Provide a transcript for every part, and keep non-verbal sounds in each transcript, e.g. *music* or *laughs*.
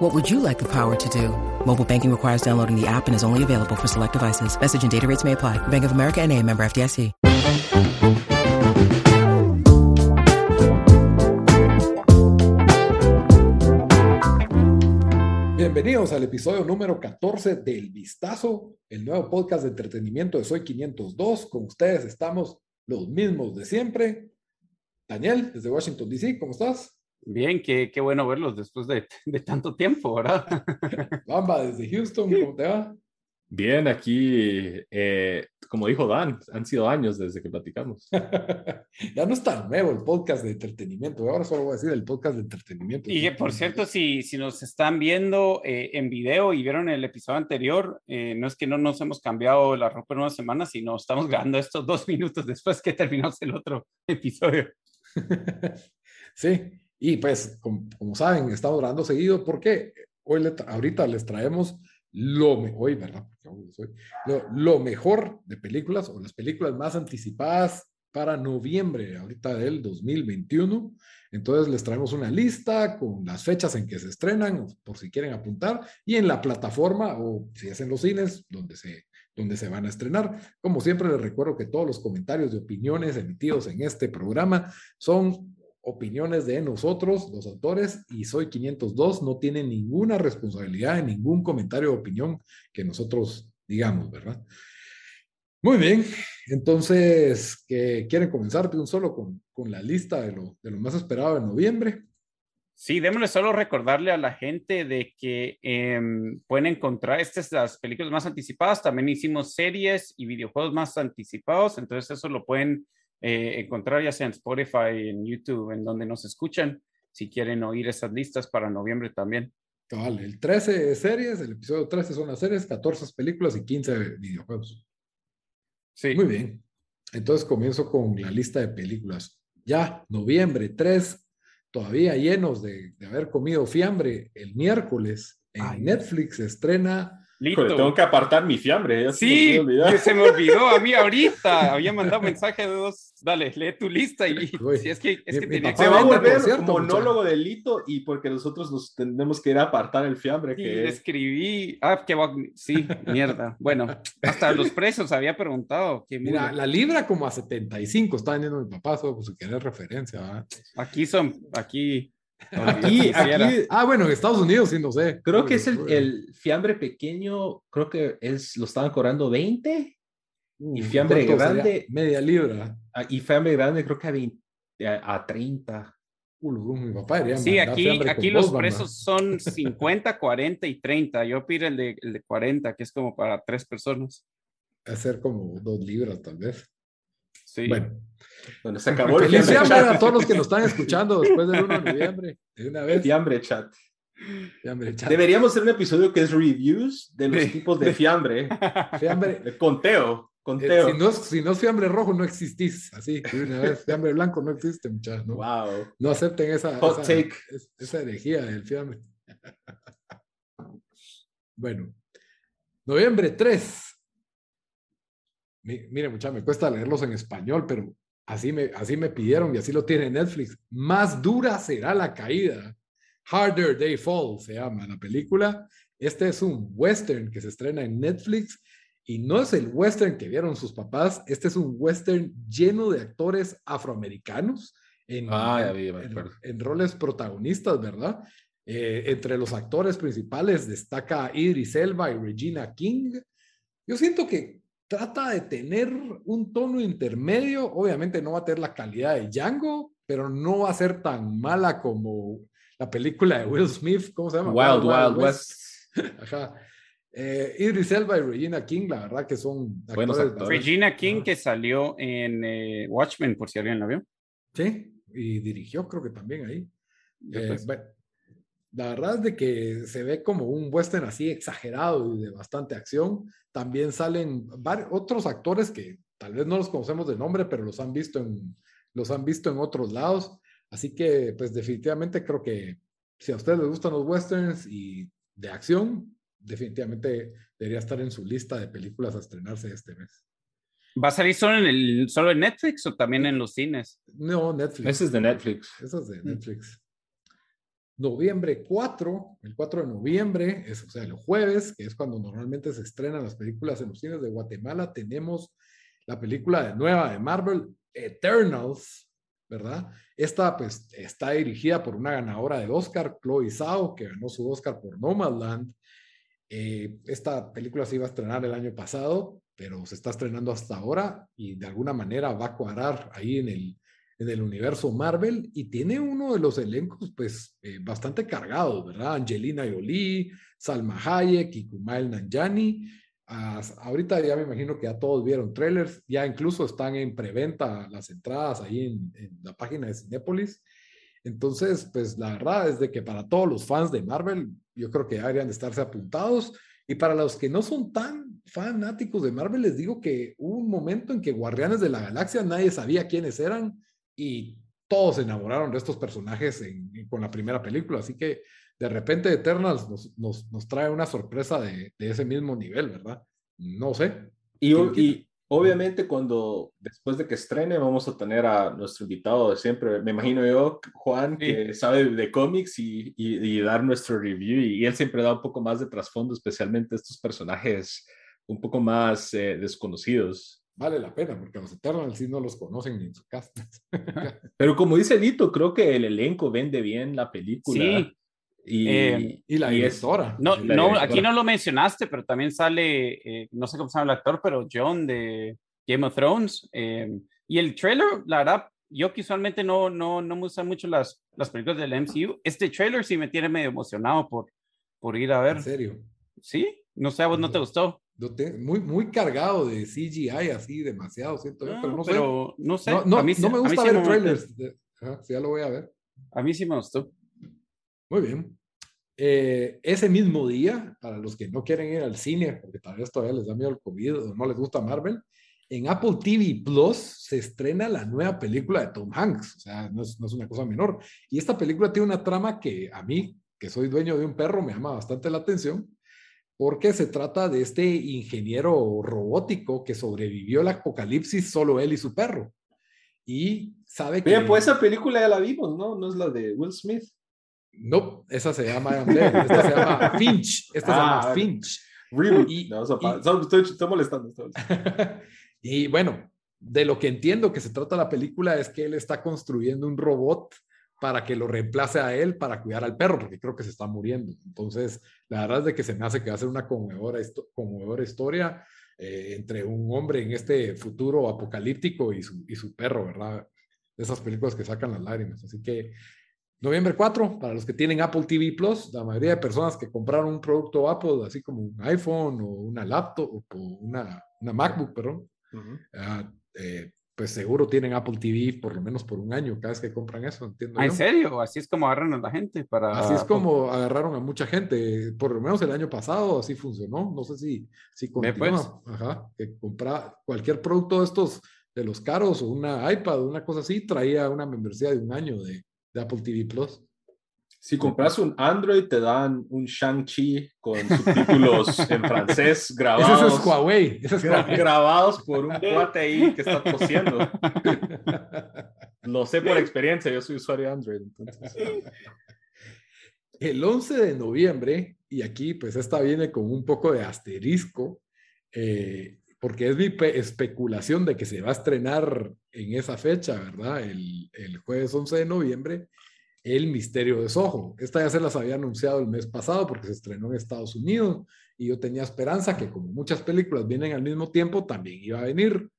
What would you like the power to do? Mobile banking requires downloading the app and is only available for select devices. Message and data rates may apply. Bank of America and a member FDIC. Bienvenidos al episodio número 14 del Vistazo, el nuevo podcast de entretenimiento de Soy 502. Con ustedes estamos los mismos de siempre. Daniel, desde Washington, D.C., ¿cómo estás? Bien, qué, qué bueno verlos después de, *laughs* de tanto tiempo, ¿verdad? *laughs* Bamba, desde Houston, ¿cómo te va? Bien, aquí, eh, como dijo Dan, han sido años desde que platicamos. *laughs* ya no es tan nuevo el podcast de entretenimiento, ahora solo voy a decir el podcast de entretenimiento. Y que, por cierto, si, si nos están viendo eh, en video y vieron el episodio anterior, eh, no es que no nos hemos cambiado la ropa en una semana, sino estamos grabando estos dos minutos después que terminamos el otro episodio. sí, y pues, como, como, saben, estamos grabando seguido porque hoy, le, ahorita les traemos lo, hoy, ¿verdad? Lo, lo, mejor de películas o las películas más anticipadas para noviembre, ahorita del 2021. Entonces les traemos una lista con las fechas en que se estrenan, por si quieren apuntar, y en la plataforma o si es en los cines, donde se, donde se van a estrenar. Como siempre les recuerdo que todos los comentarios y opiniones emitidos en este programa son opiniones de nosotros, los autores, y Soy 502 no tiene ninguna responsabilidad en ningún comentario o opinión que nosotros digamos, ¿verdad? Muy bien, entonces, ¿qué ¿quieren comenzar de un solo con, con la lista de lo, de lo, más esperado en noviembre? Sí, démosle solo recordarle a la gente de que eh, pueden encontrar estas las películas más anticipadas. También hicimos series y videojuegos más anticipados, entonces eso lo pueden eh, encontrar ya sea en Spotify, en YouTube, en donde nos escuchan, si quieren oír esas listas para noviembre también. Vale, el 13 series, el episodio 13 son las series, 14 películas y 15 videojuegos. Sí. Muy bien. Entonces comienzo con la lista de películas. Ya, noviembre 3, todavía llenos de, de haber comido fiambre, el miércoles en Ay. Netflix estrena Listo. tengo que apartar mi fiambre. Ya sí, se me, se me, olvidó a mí ahorita. *laughs* Había mandado mensaje de dos. Dale, lee tu lista y *laughs* Uy, si es que, es que mi, tenía mi que Se va a volver cierto, monólogo de Lito y porque nosotros nos tenemos que ir a apartar el fiambre. Sí, Que escribí. Ah, que va. Sí, mierda. Bueno, hasta los precios había preguntado. Que Mira, la libra como a 75 está vendiendo mi papá, solo por si querés referencia. ¿verdad? Aquí son, aquí. Aquí, aquí Ah, bueno, en Estados Unidos sí, no sé. creo que es el, el fiambre pequeño, creo que es, lo estaban cobrando 20 y fiambre grande? Media libra. ah, y fiambre grande creo que a, 20, a, a 30. Ulo, mi papá Sí, aquí, aquí los vos, mamá. precios son 50, 40 y 30. Yo pido el de, el de 40, que es como para tres personas. Hacer como dos libras, tal vez. Sí. Bueno, Bueno, se acabó el feliz fiambre chat. a todos los que nos están *laughs* escuchando después del 1 de noviembre. De una vez. Fiambre chat. Fiambre, chat. Deberíamos hacer un episodio que es reviews de los tipos de fiambre. *laughs* Fiambre. Eh, Conteo, eh, conteo. si, no, es- si no es fiambre rojo, no existís. Así, de una vez. Fiambre blanco no existe, muchachos. No, Wow. no acepten esa, Hot esa, take. es- esa herejía del fiambre. *laughs* Bueno, noviembre 3. Mi- Mire, muchachos, me cuesta leerlos en español, pero así me, así me pidieron y así lo tiene Netflix. Más dura será la caída. Harder They Fall se llama la película. Este es un western que se estrena en Netflix y no es el western que vieron sus papás. Este es un western lleno de actores afroamericanos en, Ah, vi, en- en roles protagonistas, ¿verdad? Eh, entre los actores principales destaca Idris Elba y Regina King. Yo siento que trata de tener un tono intermedio. Obviamente no va a tener la calidad de Django, pero no va a ser tan mala como la película de Will Smith. ¿Cómo se llama? Wild Wild West. *laughs* Ajá. Eh, Idris Elba y Regina King, la verdad que son Buenos actores actores. Regina King, Ajá. que salió en eh, Watchmen, por si alguien la vio. Sí, y dirigió creo que también ahí. Eh, Pues, bueno, la verdad es de que se ve como un western así exagerado y de bastante acción. También salen otros actores que tal vez no los conocemos de nombre, pero los han visto en, los han visto en otros lados. Así que, pues definitivamente creo que si a ustedes les gustan los westerns y de acción, definitivamente debería estar en su lista de películas a estrenarse este mes. ¿Va a salir solo en, el, solo en Netflix o también en los cines? No, Netflix. Ese es de Netflix. Ese es de Netflix. Noviembre 4, el 4 de noviembre, es, o sea, el jueves, que es cuando normalmente se estrenan las películas en los cines de Guatemala, tenemos la película nueva de Marvel, Eternals, ¿verdad? Esta pues está dirigida por una ganadora de Oscar, Chloe Zhao, que ganó su Oscar por Nomadland. Eh, esta película se iba a estrenar el año pasado, pero se está estrenando hasta ahora y de alguna manera va a cuadrar ahí en el, en el universo Marvel y tiene uno de los elencos pues eh, bastante cargados, ¿verdad? Angelina Jolie, Salma Hayek y Kumail Nanjiani ahorita ya me imagino que ya todos vieron trailers, ya incluso están en preventa las entradas ahí en, la página de Cinepolis. Entonces, pues la verdad es de que para todos los fans de Marvel, yo creo que deberían de estarse apuntados. Y para los que no son tan fanáticos de Marvel, les digo que hubo un momento en que Guardianes de la Galaxia nadie sabía quiénes eran y todos se enamoraron de estos personajes con la primera película. Así que de repente Eternals nos, nos, trae una sorpresa de, de, ese mismo nivel, ¿verdad? No sé. Y, y, obviamente cuando después de que estrene vamos a tener a nuestro invitado de siempre, me imagino yo, Juan, que sabe de cómics y, y, dar nuestro review y, él siempre da un poco más de trasfondo, especialmente estos personajes un poco más eh, desconocidos. Vale la pena, porque los Eternals sí no los conocen ni en su casa. *laughs* Pero como dice Lito, creo que el elenco vende bien la película. Sí, y, eh, y, la directora. No, no, aquí no lo mencionaste, pero también sale, eh, no sé cómo se llama el actor, pero John de Game of Thrones. Eh, y el trailer, la verdad, yo que usualmente no, no, no me gustan mucho las, las películas del MCU. Este trailer sí me tiene medio emocionado por, por ir a ver. ¿En serio? Sí, no sé, a vos no te gustó. Muy, muy cargado de CGI, así demasiado, siento yo, pero no pero sé. No, sé. No, no, me gusta ver trailers. sí, ya lo voy a ver. A mí sí me gustó. Muy bien. Eh, ese mismo día, para los que no quieren ir al cine, porque tal vez todavía les da miedo el COVID o no les gusta Marvel, en Apple TV Plus se estrena la nueva película de Tom Hanks. O sea, no es, no es, una cosa menor. Y esta película tiene una trama que a mí, que soy dueño de un perro, me llama bastante la atención, porque se trata de este ingeniero robótico que sobrevivió al apocalipsis solo él y su perro. Y sabe que... Bien, pues esa película ya la vimos, ¿no? No es la de Will Smith. No, esa se llama, esta se llama *laughs* Finch. Esta se llama ah, Finch. Y, no, estoy, molestando. *laughs* y bueno, de lo que entiendo que se trata la película es que él está construyendo un robot para que lo reemplace a él para cuidar al perro, porque creo que se está muriendo. Entonces, la verdad es de que se me hace que va a ser una conmovedora, conmovedora historia eh, entre un hombre en este futuro apocalíptico y su, y su perro, ¿verdad? De esas películas que sacan las lágrimas. Así que Noviembre 4, para los que tienen Apple TV Plus, la mayoría de personas que compraron un producto Apple, así como un iPhone o una laptop o una, una MacBook, perdón, eh, pues seguro tienen Apple TV por lo menos por un año cada vez que compran eso, entiendo. ¿En serio? Así es como agarran a la gente para... Así es como agarraron a mucha gente, por lo menos el año pasado así funcionó, no sé si, si continúa, pues. Ajá, que compra cualquier producto de estos, de los caros o una iPad una cosa así, traía una membresía de un año de, de Apple TV Plus. Si compras un Android, te dan un Shang-Chi con subtítulos *laughs* en francés grabados. Ese es Huawei. Grabados por un cuate ahí que está tosiendo. Lo sé por experiencia, yo soy usuario de Android. El 11 de noviembre, y aquí pues esta viene con un poco de asterisco, eh, porque es mi especulación de que se va a estrenar en esa fecha, ¿verdad? El, el, jueves 11 de noviembre, El Misterio de Soho. Esta ya se las había anunciado el mes pasado porque se estrenó en Estados Unidos y yo tenía esperanza que como muchas películas vienen al mismo tiempo, también iba a venir.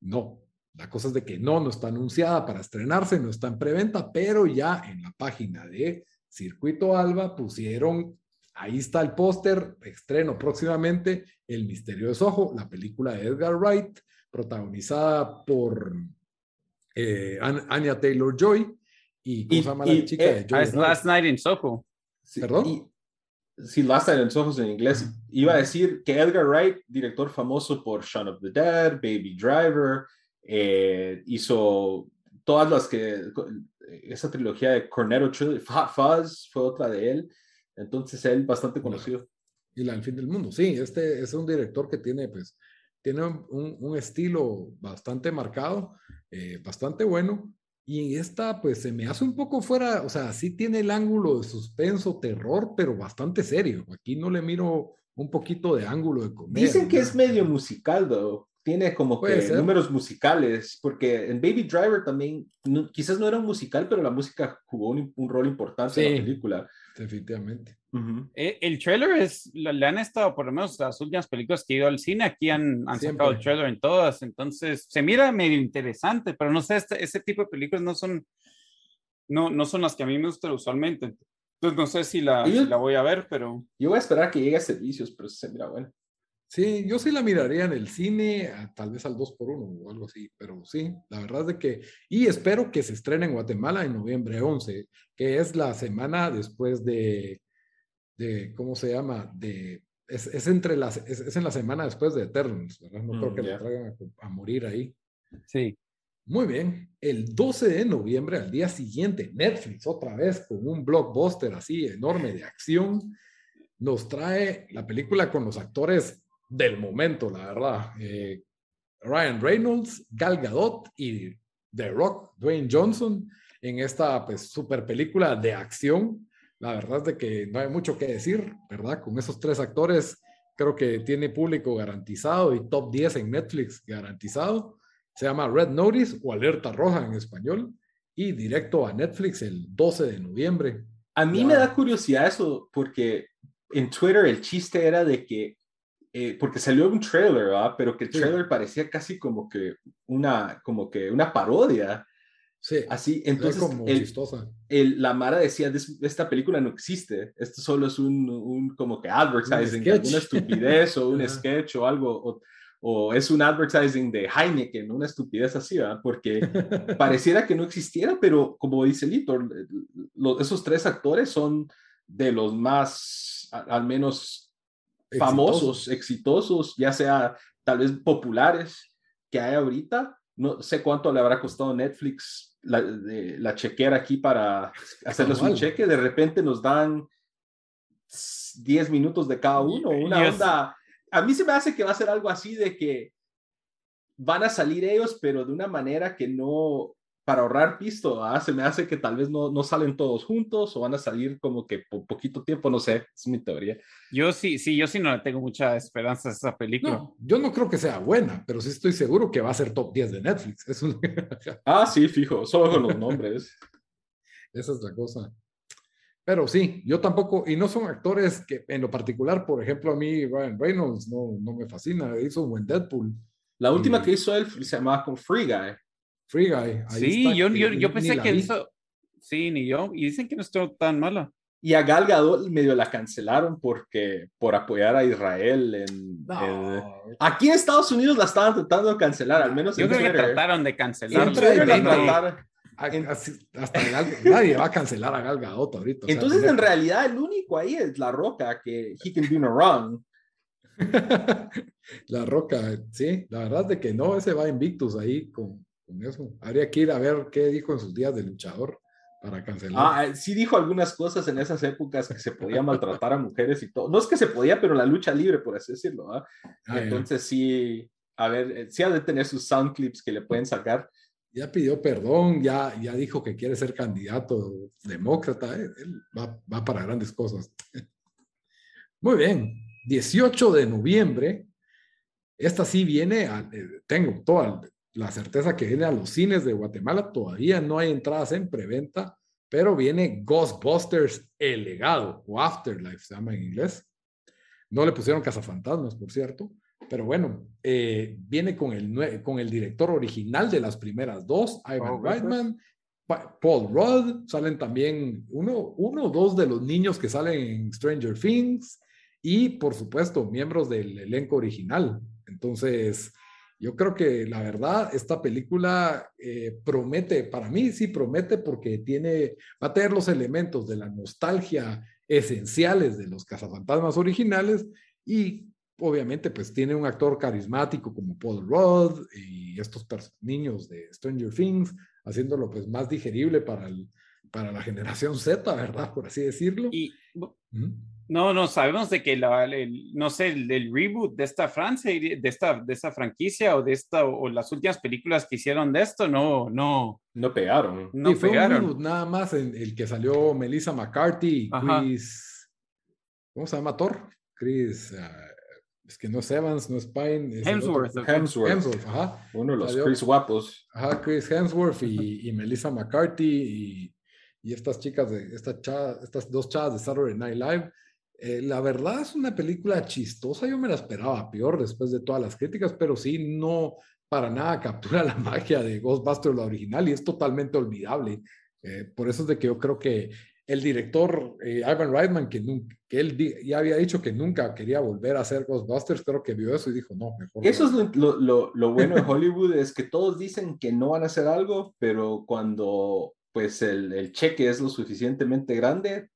No, la cosa es de que no, no está anunciada para estrenarse, no está en preventa, pero ya en la página de Circuito Alba pusieron Ahí está el póster, estreno próximamente, El misterio de Soho, la película de Edgar Wright, protagonizada por eh, Anya Taylor-Joy y ¿cómo se llama la chica de Joy? Last Night in Soho. ¿Perdón? Sí, Last Night in Ojos en inglés. Iba a decir que Edgar Wright, director famoso por Shaun of the Dead, Baby Driver, eh, hizo todas las que, esa trilogía de Cornetto Trilogy, Fuzz fue otra de él, entonces él bastante conocido. Y la El fin del mundo, sí, este es un director que tiene, pues, tiene un, un estilo bastante marcado, eh, bastante bueno, y en esta, pues se me hace un poco fuera, o sea, sí tiene el ángulo de suspenso, terror, pero bastante serio. Aquí no le miro un poquito de ángulo de comedia. Dicen que es medio musical, though. Tiene como que números musicales, porque en Baby Driver también, quizás no era un musical, pero la música jugó un, rol importante en la película. Definitivamente. Eh, el trailer es, le han estado, por lo menos las últimas películas que he ido al cine, aquí han, han sacado el trailer en todas, entonces se mira medio interesante, pero no sé, este, ese tipo de películas no son, no, no son las que a mí me gustan usualmente. Entonces no sé si la, la voy a ver, pero... Yo voy a esperar que llegue a servicios, pero se mira bueno. Sí, yo sí la miraría en el cine, tal vez al 2 por 1 o algo así, pero sí, la verdad es de que, y espero que se estrene en Guatemala en noviembre 11, que es la semana después de, de ¿cómo se llama? De, es, es entre las, es, en la semana después de Eternals, ¿verdad? No creo mm, que yeah. traigan a, a, morir ahí. Sí. Muy bien, el 12 de noviembre, al día siguiente, Netflix otra vez con un blockbuster así enorme de acción, nos trae la película con los actores del momento, la verdad. Eh, Ryan Reynolds, Gal Gadot y The Rock, Dwayne Johnson, en esta pues, super película de acción. La verdad es de que no hay mucho que decir, ¿verdad? Con esos tres actores, creo que tiene público garantizado y top 10 en Netflix garantizado. Se llama Red Notice o Alerta Roja en español y directo a Netflix el 12 de noviembre. A mí me da curiosidad eso porque en Twitter el chiste era de que eh, porque salió un trailer, ¿verdad? Pero que el trailer parecía casi como que una, como que una parodia. Sí. Así, entonces, como el, chistosa. El, la Mara decía, esta película no existe, esto solo es un, un como que advertising, una estupidez o *laughs* un sketch o algo, o, o, es un advertising de Heineken, una estupidez así, ¿verdad? Porque *laughs* pareciera que no existiera, pero como dice Litor, esos tres actores son de los más, al menos famosos, exitosos, ya sea tal vez populares que hay ahorita. No sé cuánto le habrá costado Netflix la, la chequera aquí para hacerles un cheque. De repente nos dan 10 minutos de cada uno. Una onda. A mí se me hace que va a ser algo así de que van a salir ellos, pero de una manera que no, para ahorrar pisto, ¿ah? se me hace que tal vez no, no, salen todos juntos o van a salir como que por poquito tiempo, no sé, es mi teoría. Yo sí, sí, yo sí no le tengo mucha esperanza a esa película. No, yo no creo que sea buena, pero sí estoy seguro que va a ser top 10 de Netflix. *laughs* Es un... *laughs* ah, sí, fijo, solo con los nombres. *laughs* Esa es la cosa. Pero sí, yo tampoco, y no son actores que en lo particular, por ejemplo, a mí Ryan Reynolds no, no me fascina, hizo un buen Deadpool. La última que hizo él se llamaba con Free Guy. Free Guy. sí, yo, yo, yo, pensé que hizo. Sí, ni yo. Y dicen que no estuvo tan mala. Y a Gal Gadot medio la cancelaron porque por apoyar a Israel en, aquí en Estados Unidos la estaban tratando de cancelar, al menos yo creo que trataron de cancelar. hasta nadie va a cancelar a Gal Gadot ahorita. Entonces, en realidad, el único ahí es La Roca, que he can do no wrong. *laughs* la Roca, sí, la verdad es que no, ese va invictus ahí con, eso. Habría que ir a ver qué dijo en sus días de luchador para cancelar. Ah, eh, sí dijo algunas cosas en esas épocas que se podía *laughs* maltratar a mujeres y todo. No es que se podía, pero la lucha libre, por así decirlo. ¿ah? Entonces sí, a ver, eh, sí ha de tener sus sound clips que le pueden sacar. Ya pidió perdón, ya, ya dijo que quiere ser candidato demócrata. Eh, él va, va para grandes cosas. *laughs* Muy bien, 18 de noviembre. Esta sí viene, a, tengo toda, la certeza que viene a los cines de Guatemala. Todavía no hay entradas en preventa, pero viene Ghostbusters El Legado o Afterlife se llama en inglés. No le pusieron cazafantasmas, por cierto, pero bueno, eh, viene con el, con el director original de las primeras dos, Ivan Reitman, Paul Rudd, salen también uno, uno o dos de los niños que salen en Stranger Things y por supuesto miembros del elenco original. Entonces, yo creo que la verdad, esta película eh, promete, para mí sí promete porque tiene, va a tener los elementos de la nostalgia esenciales de los cazafantasmas originales y obviamente pues tiene un actor carismático como Paul Rudd y estos niños de Stranger Things haciéndolo pues más digerible para, el, para la generación Z, ¿verdad? Por así decirlo. Y, No, no, sabemos de que la, no sé, el, reboot de esta Francia, de esta, de esta franquicia o de esta, o, las últimas películas que hicieron de esto, no, no. No pegaron. No pegaron. nada más en el que salió Melissa McCarthy y Chris, ¿cómo se llama Thor? Chris, ah, es que no es Evans, no es Pine. Es Hemsworth. Hemsworth. ajá. Uno de los Chris guapos. Ajá, Chris Hemsworth y, y Melissa McCarthy y, y, estas chicas, de, esta estas dos chavas de Saturday Night Live. Eh, la verdad es una película chistosa, yo me la esperaba peor después de todas las críticas, pero sí, no para nada captura la *laughs* magia de Ghostbusters, la original, y es totalmente olvidable. Eh, por eso es de que yo creo que el director eh, Ivan Reitman, que, que él ya había dicho que nunca quería volver a hacer Ghostbusters, creo que vio eso y dijo, no, mejor. Eso es lo, lo, lo, bueno de Hollywood, es que todos dicen que no van a hacer algo, pero cuando pues el, el, cheque es lo suficientemente grande,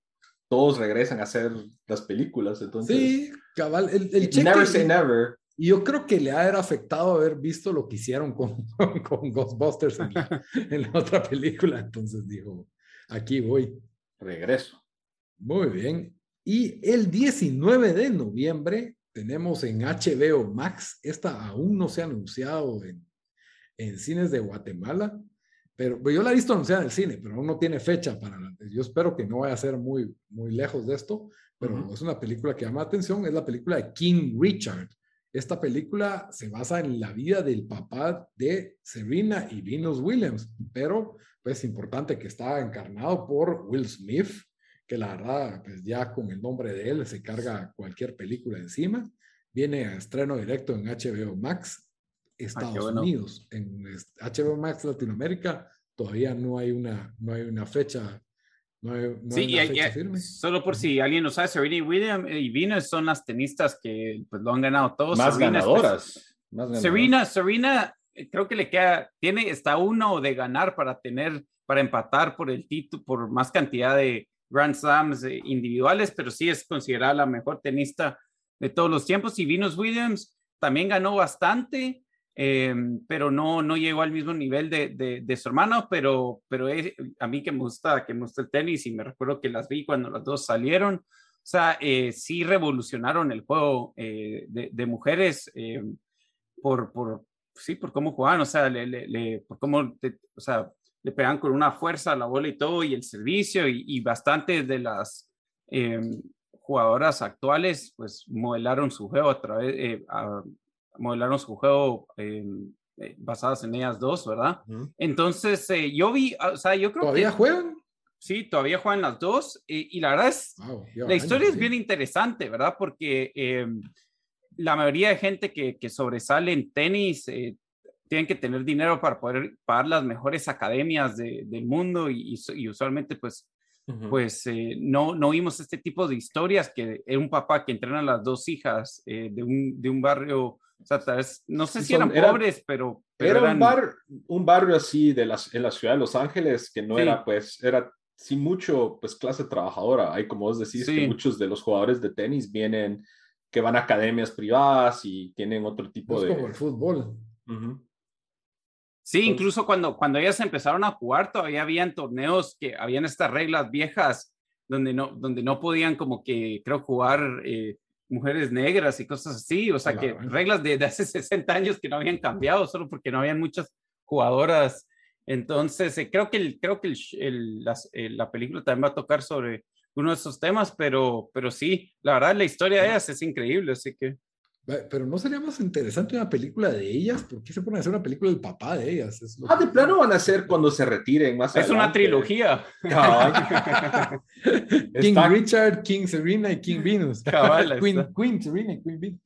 todos regresan a hacer las películas. Entonces, sí, cabal, el, el cheque. Never say never. Y yo creo que le ha afectado haber visto lo que hicieron con, *laughs* con Ghostbusters en *laughs* en la otra película. Entonces dijo, aquí voy regreso. Muy bien. Y el 19 de noviembre tenemos en HBO Max, esta aún no se ha anunciado en, en cines de Guatemala, pero yo la he visto anunciada en el cine, pero no tiene fecha para yo espero que no vaya a ser muy muy lejos de esto, pero es una película que llama la atención, es la película de King Richard. Esta película se basa en la vida del papá de Serena y Venus Williams, pero pues importante que está encarnado por Will Smith, que la verdad, pues ya con el nombre de él se carga cualquier película encima. Viene a estreno directo en HBO Max, Estados Unidos. En HBO Max Latinoamérica todavía no hay una, no hay una fecha no hay, sí, fecha firme. Solo por si alguien no sabe, Serena y William y Venus son las tenistas que pues, lo han ganado todos. Más ganadoras. más ganadoras. Serena, Serena creo que le queda, tiene, está uno de ganar para tener, para empatar por el título, por más cantidad de Grand Slams eh, individuales, pero sí es considerada la mejor tenista de todos los tiempos. Y Venus Williams también ganó bastante, em, pero no, no llegó al mismo nivel de, de, su hermano, pero, pero a mí que me gusta, que me gusta el tenis y me recuerdo que las vi cuando las dos salieron. O sea, eh, sí revolucionaron el juego eh, de, de, mujeres em, por, por, sí, por cómo jugaban, o sea, le, le, por cómo, o sea, le pegan con una fuerza a la bola y todo, y el servicio, y, y bastantes de las em, jugadoras actuales, pues modelaron su juego a través, eh, modelaron su juego em, eh, basadas en ellas dos, ¿verdad? Entonces, eh, yo vi, o sea, yo creo ¿Todavía juegan? Sí, todavía juegan las dos, y la verdad es, la historia es bien interesante, ¿verdad? Porque em, la mayoría de gente que, que sobresale en tenis eh, tienen que tener dinero para poder pagar las mejores academias de, del mundo y, y, usualmente pues, pues eh, no, no vimos este tipo de historias que es un papá que entrena a las dos hijas eh, de, un, de un barrio, o sea, no sé si eran, pobres, pero, era un, bar, un barrio así de las, en la ciudad de Los Ángeles que no era pues, era sin mucho pues clase trabajadora. Hay como vos decís que muchos de los jugadores de tenis vienen que van a academias privadas y tienen otro tipo es de... como el fútbol. Sí, incluso cuando, cuando ellas empezaron a jugar, todavía habían torneos que habían estas reglas viejas donde no, donde no podían como que, creo, jugar eh, mujeres negras y cosas así. O sea, que reglas de, de, hace *laughs* 60 años que no habían cambiado solo porque no habían muchas jugadoras. Entonces, eh, creo que, el, creo que el, eh, la película también va a tocar sobre uno de esos temas, pero, pero sí, la verdad la historia de ellas es increíble, así que... Pero no sería más interesante una película de ellas, ¿por qué se ponen a hacer una película del papá de ellas? ah, de plano van a ser cuando se retiren más Es una trilogía. *laughs* *laughs* King Richard, King Serena y King Venus. *laughs* Queen, Queen Serena y Queen Venus.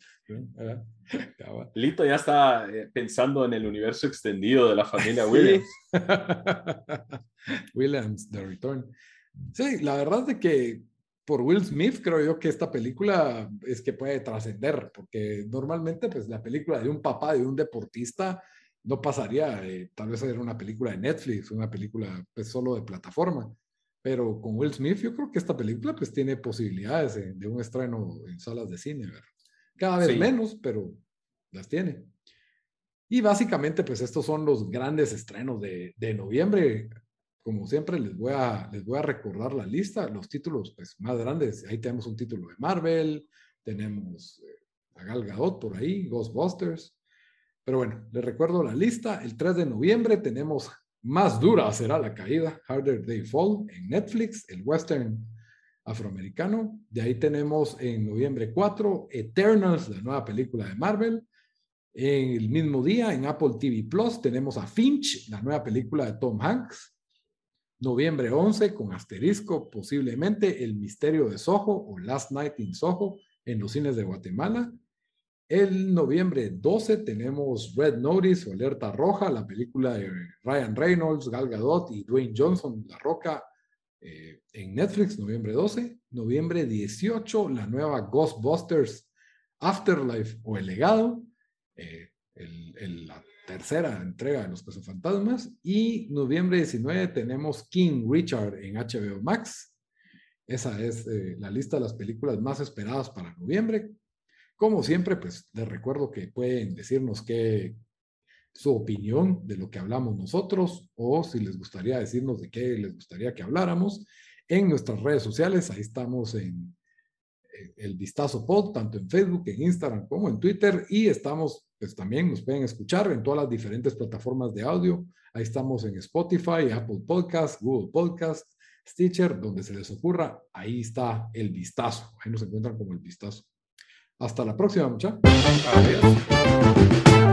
Lito ya está eh, pensando en el universo extendido de la familia Williams. Williams, The Return. Sí, la verdad es que por Will Smith creo yo que esta película es que puede trascender, porque normalmente pues la película de un papá, de un deportista, no pasaría, tal vez era una película de Netflix, una película pues solo de plataforma. pero con Will Smith yo creo que esta película pues tiene posibilidades de, un estreno en salas de cine, ¿verdad? Cada vez menos, pero las tiene. Y básicamente pues estos son los grandes estrenos de, de noviembre. Como siempre les voy, a, les voy a recordar la lista, los títulos pues más grandes. Ahí tenemos un título de Marvel, tenemos eh, a Gal Gadot por ahí, Ghostbusters. Pero bueno, les recuerdo la lista. El 3 de noviembre tenemos Más dura será la caída, Harder They Fall, en Netflix, el western afroamericano. De ahí tenemos en noviembre 4 Eternals, la nueva película de Marvel. En el mismo día, en Apple TV Plus, tenemos a Finch, la nueva película de Tom Hanks. Noviembre 11, con asterisco, posiblemente El Misterio de Soho o Last Night in Soho en los cines de Guatemala. El noviembre 12 tenemos Red Notice o Alerta Roja, la película de Ryan Reynolds, Gal Gadot y Dwayne Johnson, La Roca, eh, en Netflix, noviembre 12. Noviembre 18, la nueva Ghostbusters Afterlife o El Legado, eh, la tercera entrega de Los Fantasmas. Y noviembre 19 tenemos King Richard en HBO Max. Esa es eh, la lista de las películas más esperadas para noviembre. Como siempre, pues les recuerdo que pueden decirnos qué su opinión de lo que hablamos nosotros o si les gustaría decirnos de qué les gustaría que habláramos en nuestras redes sociales. Ahí estamos en el Vistazo Pod, tanto en Facebook, en Instagram como en Twitter y estamos, pues también nos pueden escuchar en todas las diferentes plataformas de audio. Ahí estamos en Spotify, Apple Podcast, Google Podcast, Stitcher, donde se les ocurra. Ahí está el Vistazo. Ahí nos encuentran como el Vistazo. Hasta la próxima, muchachos. Adiós.